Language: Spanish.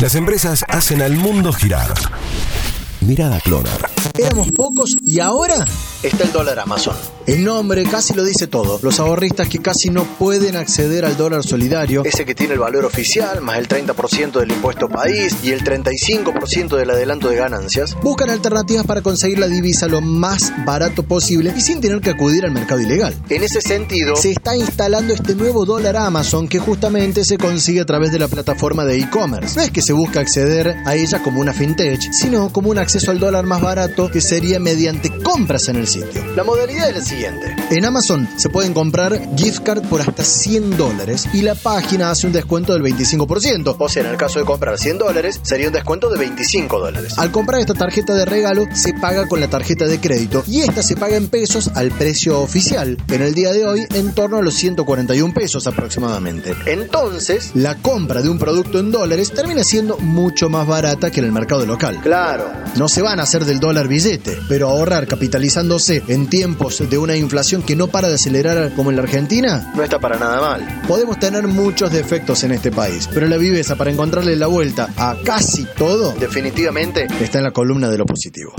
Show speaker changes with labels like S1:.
S1: Las empresas hacen al mundo girar. Mirada Clonar.
S2: Éramos pocos y ahora está el dólar Amazon. El nombre casi lo dice todo. Los ahorristas que casi no pueden acceder al dólar solidario, ese que tiene el valor oficial, más el 30% del impuesto país y el 35% del adelanto de ganancias, buscan alternativas para conseguir la divisa lo más barato posible y sin tener que acudir al mercado ilegal. En ese sentido, se está instalando este nuevo dólar Amazon que justamente se consigue a través de la plataforma de e-commerce. No es que se busca acceder a ella como una fintech, sino como un acceso al dólar más barato que sería mediante compras en el sitio. La modalidad es la siguiente. En Amazon se pueden comprar gift card por hasta 100 dólares y la página hace un descuento del 25%. O sea, en el caso de comprar 100 dólares, sería un descuento de 25 dólares. Al comprar esta tarjeta de regalo, se paga con la tarjeta de crédito y esta se paga en pesos al precio oficial. En el día de hoy, en torno a los 141 pesos aproximadamente. Entonces, la compra de un producto en dólares termina siendo mucho más barata que en el mercado local. Claro. No se van a hacer del dólar billete, pero ahorrar capitalizándose en tiempos de una inflación que no para de acelerar como en la Argentina no está para nada mal. Podemos tener muchos defectos en este país, pero la viveza para encontrarle la vuelta a casi todo definitivamente está en la columna de lo positivo.